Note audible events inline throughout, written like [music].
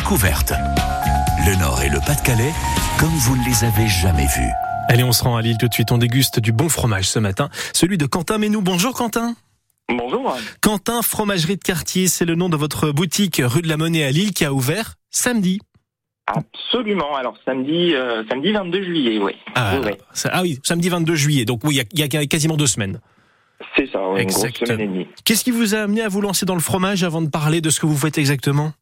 découverte. Le Nord et le Pas-de-Calais, comme vous ne les avez jamais vus. Allez, on se rend à Lille tout de suite. On déguste du bon fromage ce matin, celui de Quentin Ménou. Bonjour Quentin. Bonjour. Quentin Fromagerie de Quartier, c'est le nom de votre boutique rue de la Monnaie à Lille qui a ouvert samedi. Absolument. Alors samedi, euh, samedi 22 juillet, oui. Ah, Oui, oui. ça- ah oui, samedi 22 juillet. Donc oui, il y y, a quasiment deux semaines. C'est ça, oui, une grosse Exactement. semaine et demie. Qu'est-ce qui vous a amené à vous lancer dans le fromage avant de parler de ce que vous faites exactement?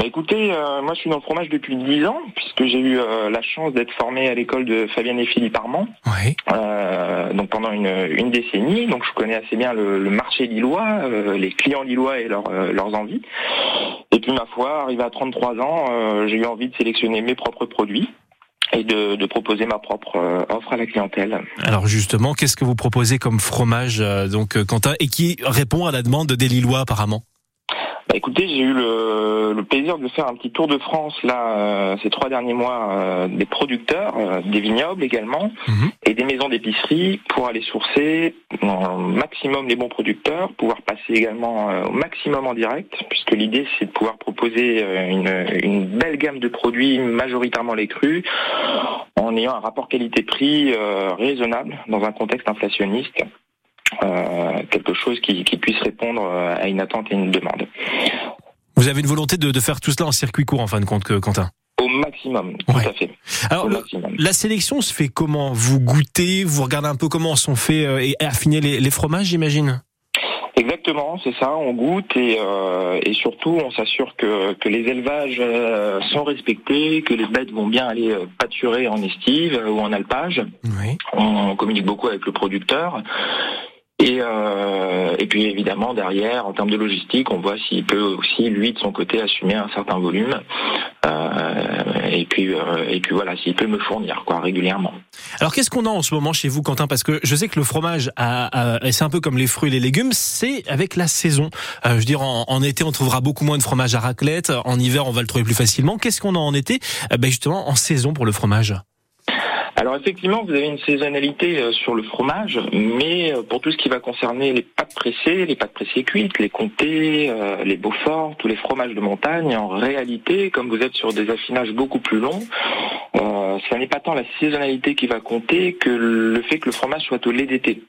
Bah, écoutez, euh, moi je suis dans le fromage depuis 10 ans, puisque j'ai eu euh, la chance d'être formé à l'école de Fabienne et Philippe Armand, Oui. euh, donc pendant une, une décennie. Donc je connais assez bien le, le marché lillois, euh, les clients lillois et leurs euh, leurs envies. Et puis ma foi, arrivé à 33 ans, euh, j'ai eu envie de sélectionner mes propres produits et de, de proposer ma propre euh, offre à la clientèle. Alors justement, qu'est-ce que vous proposez comme fromage, euh, donc Quentin, et qui répond à la demande des Lillois apparemment? Bah écoutez, j'ai eu le, le plaisir de faire un petit tour de France là euh, ces trois derniers mois euh, des producteurs, euh, des vignobles également, Mhm. et des maisons d'épicerie pour aller sourcer au maximum les bons producteurs, pouvoir passer également euh, au maximum en direct, puisque l'idée c'est de pouvoir proposer euh, une, une belle gamme de produits, majoritairement les crus, en ayant un rapport qualité-prix euh, raisonnable dans un contexte inflationniste. Euh, quelque chose qui, qui puisse répondre euh, à une attente et une demande. Vous avez une volonté de, de faire tout cela en circuit court en fin de compte, que- Quentin? Au maximum, tout Ouais. à fait. Alors, la sélection se fait comment? Vous goûtez, vous regardez un peu comment sont faits euh, et affinés les, les fromages, j'imagine? Exactement, c'est ça. On goûte et, euh, et surtout on s'assure que, que les élevages euh, sont respectés, que les bêtes vont bien aller pâturer en estive ou en alpage. Oui. On communique beaucoup avec le producteur. Et, euh, et puis évidemment derrière, en termes de logistique, on voit s'il peut aussi lui de son côté assumer un certain volume. Euh, et puis euh, et puis voilà, s'il peut me fournir quoi régulièrement. Alors qu'est-ce qu'on a en ce moment chez vous, Quentin? Parce que je sais que le fromage, a, c'est un peu comme les fruits et les légumes, c'est avec la saison. Euh, je veux dire, en, en été, on trouvera beaucoup moins de fromage à raclette. En hiver, on va le trouver plus facilement. Qu'est-ce qu'on a en été? Euh, ben Justement, en saison pour le fromage. Alors effectivement, vous avez une saisonnalité euh, sur le fromage, mais euh, pour tout ce qui va concerner les pâtes pressées, les pâtes pressées cuites, les comtés, euh, les beauforts, tous les fromages de montagne, en réalité, comme vous êtes sur des affinages beaucoup plus longs, ce n'est pas tant la saisonnalité qui va compter que le fait que le fromage soit au lait d'été.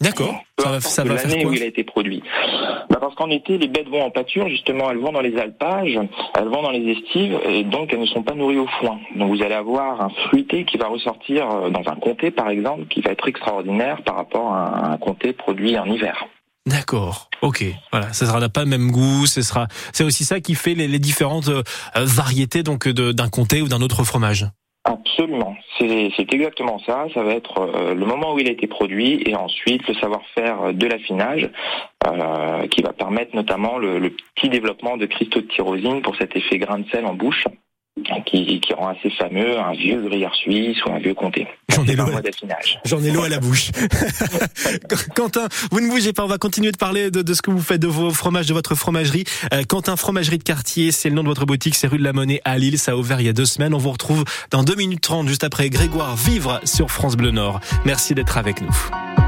D'accord. Ça va, ça va l'année où il a été produit. Bah parce qu'en été, les bêtes vont en pâture, justement, elles vont dans les alpages, elles vont dans les estives, et donc elles ne sont pas nourries au foin. Donc vous allez avoir un fruité qui va ressortir euh, dans un comté, par exemple, qui va être extraordinaire par rapport à un comté produit en hiver. D'accord. Ok. Voilà. Ça sera pas le même goût. Ce sera. C'est aussi ça qui fait les, les différentes euh, variétés donc d'un comté ou d'un autre fromage. Absolument, c'est exactement ça. Ça va être euh, le moment où il a été produit et ensuite le savoir-faire de l'affinage euh, qui va permettre notamment le petit développement de cristaux de tyrosine pour cet effet grain de sel en bouche qui, qui rend assez fameux un vieux gruyère suisse ou un vieux comté. J'en ai l'eau. à la bouche. [laughs] Quentin, vous ne bougez pas. On va continuer de parler de, de ce que vous faites de vos fromages, de votre fromagerie. Euh, Quentin Fromagerie de Quartier, c'est le nom de votre boutique. C'est rue de la Monnaie à Lille. Ça a ouvert il y a deux semaines. On vous retrouve dans 2 minutes 30, juste après Grégoire Vivre sur France Bleu Nord. Merci d'être avec nous.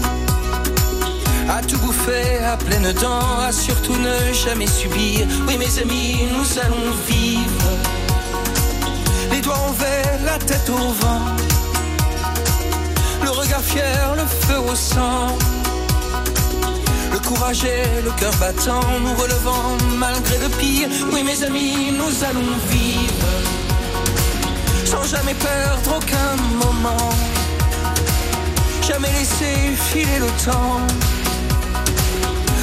bouffer à pleines dents, à surtout ne jamais subir. Oui, mes amis, nous allons vivre. Les doigts envers, la tête au vent. Le regard fier, le feu au sang. Le courage et le cœur battant, nous relevant malgré le pire. Oui, mes amis, nous allons vivre. Sans jamais perdre aucun moment. Jamais laisser filer le temps.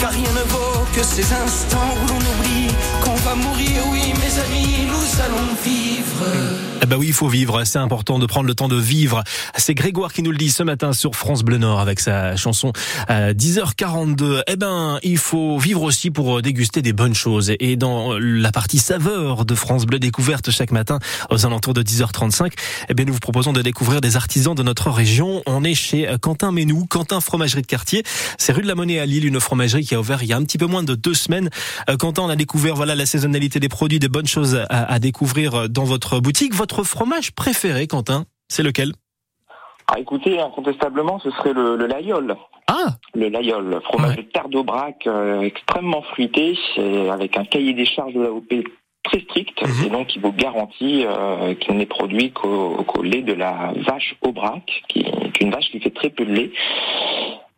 Car. Oui. Eh ben oui, il faut vivre. C'est important de prendre le temps de vivre. C'est Grégoire qui nous le dit ce matin sur France Bleu Nord avec sa chanson euh, 10h42. Eh ben, il faut vivre aussi pour déguster des bonnes choses. Et dans la partie saveur de France Bleu découverte chaque matin aux alentours de 10h35, eh bien, nous vous proposons de découvrir des artisans de notre région. On est chez Quentin Ménou, Quentin Fromagerie de Quartier. C'est rue de la Monnaie à Lille, une fromagerie qui a ouvert il y a un petit peu moins de deux semaines. Euh, Quentin, on a découvert voilà la saisonnalité des produits, des bonnes choses à, à découvrir dans votre boutique. Votre fromage préféré, Quentin, c'est lequel? Ah, écoutez, incontestablement, ce serait le, le Layol. Ah Le Layol, fromage Ouais. de Tardobrac, euh, extrêmement fruité, avec un cahier des charges de l'AOP très strict, Mhm. et donc il vous garantit euh, qu'il n'est produit qu'au qu'au lait de la vache Aubrac, qui est une vache qui fait très peu de lait,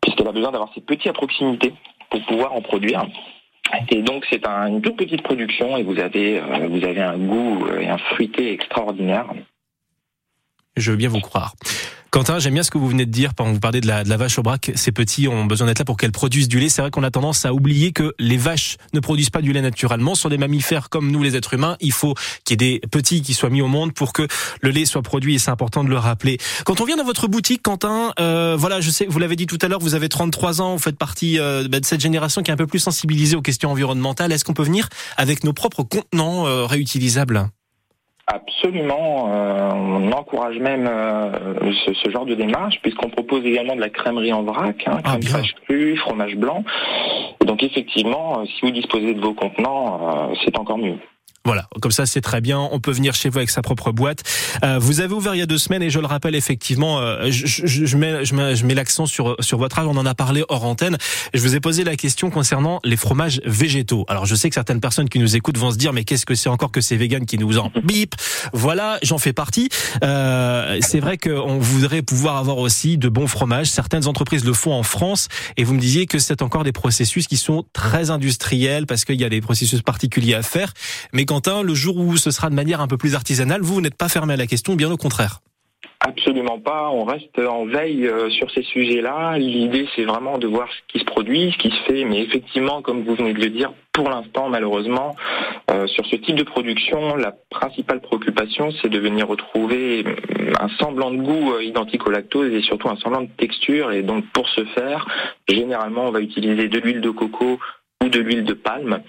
puisqu'elle a besoin d'avoir ses petits à proximité pour pouvoir en produire. Et donc c'est un- une toute petite production et vous avez euh, vous avez un goût et un fruité extraordinaire. Je veux bien vous croire. Quentin, j'aime bien ce que vous venez de dire. Quand vous parlez de la, de la vache au braque, ces petits ont besoin d'être là pour qu'elles produisent du lait. C'est vrai qu'on a tendance à oublier que les vaches ne produisent pas du lait naturellement. Ce sont des mammifères comme nous, les êtres humains. Il faut qu'il y ait des petits qui soient mis au monde pour que le lait soit produit et c'est important de le rappeler. Quand on vient dans votre boutique, Quentin, euh, voilà, je sais, vous l'avez dit tout à l'heure, vous avez 33 ans, vous faites partie euh, bah, de cette génération qui est un peu plus sensibilisée aux questions environnementales. Est-ce qu'on peut venir avec nos propres contenants euh, réutilisables? Absolument, euh, on encourage même euh, ce, ce genre de démarche puisqu'on propose également de la crèmerie en vrac, hein, Ah, crème fraîche crue, fromage blanc. Et donc effectivement, euh, si vous disposez de vos contenants, euh, c'est encore mieux. Voilà, comme ça c'est très bien. On peut venir chez vous avec sa propre boîte. Euh, vous avez ouvert il y a deux semaines et je le rappelle effectivement, euh, je, je- je mets, je mets, l'accent sur sur votre âge. On en a parlé hors antenne. Je vous ai posé la question concernant les fromages végétaux. Alors je sais que certaines personnes qui nous écoutent vont se dire mais qu'est-ce que c'est encore que ces véganes qui nous en bip? Voilà, j'en fais partie. Euh, c'est vrai qu'on voudrait pouvoir avoir aussi de bons fromages. Certaines entreprises le font en France et vous me disiez que c'est encore des processus qui sont très industriels parce qu'il y a des processus particuliers à faire. Mais Le jour où ce sera de manière un peu plus artisanale, vous, n'êtes pas fermé à la question, bien au contraire. Absolument pas, on reste en veille euh, sur ces sujets-là. L'idée c'est vraiment de voir ce qui se produit, ce qui se fait, mais effectivement, comme vous venez de le dire, pour l'instant, malheureusement, euh, sur ce type de production, la principale préoccupation c'est de venir retrouver un semblant de goût euh, identique au lactose et surtout un semblant de texture. Et donc pour ce faire, généralement on va utiliser de l'huile de coco ou de l'huile de palme,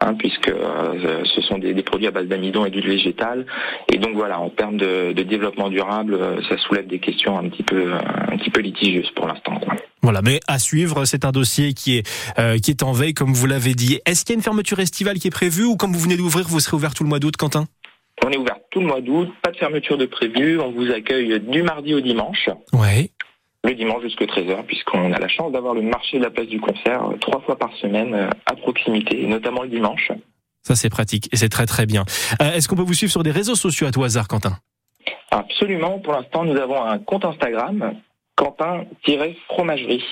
hein, puisque euh, ce sont des, des produits à base d'amidon et d'huile végétale. Et donc voilà, en termes de, de développement durable, euh, ça soulève des questions un petit peu, un petit peu litigieuses pour l'instant. Voilà, mais à suivre, c'est un dossier qui est euh, qui est en veille, comme vous l'avez dit. Est-ce qu'il y a une fermeture estivale qui est prévue ou comme vous venez d'ouvrir, vous serez ouvert tout le mois d'août, Quentin? On est ouvert tout le mois d'août, pas de fermeture de prévu. On vous accueille du mardi au dimanche, Ouais. Le dimanche jusqu'à 13h, puisqu'on a la chance d'avoir le marché de la place du concert euh, trois fois par semaine euh, à proximité, notamment le dimanche. Ça c'est pratique et c'est très très bien. Euh, Est-ce qu'on peut vous suivre sur des réseaux sociaux à tout hasard, Quentin? Absolument, pour l'instant, nous avons un compte Instagram, Quentin-fromagerie.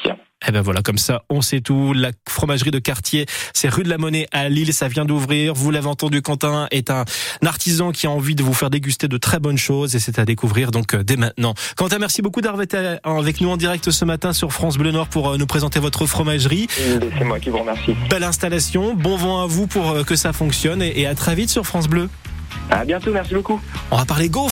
Eh ben voilà, comme ça, on sait tout. La fromagerie de quartier, c'est rue de la Monnaie à Lille, ça vient d'ouvrir. Vous l'avez entendu, Quentin est un artisan qui a envie de vous faire déguster de très bonnes choses et c'est à découvrir donc euh, dès maintenant. Quentin, merci beaucoup d'avoir été euh, avec nous en direct ce matin sur France Bleu Nord pour euh, nous présenter votre fromagerie. C'est moi qui vous remercie. Belle installation, bon vent à vous pour que ça fonctionne et à très vite sur France Bleu. À bientôt, merci beaucoup. On va parler gaufres.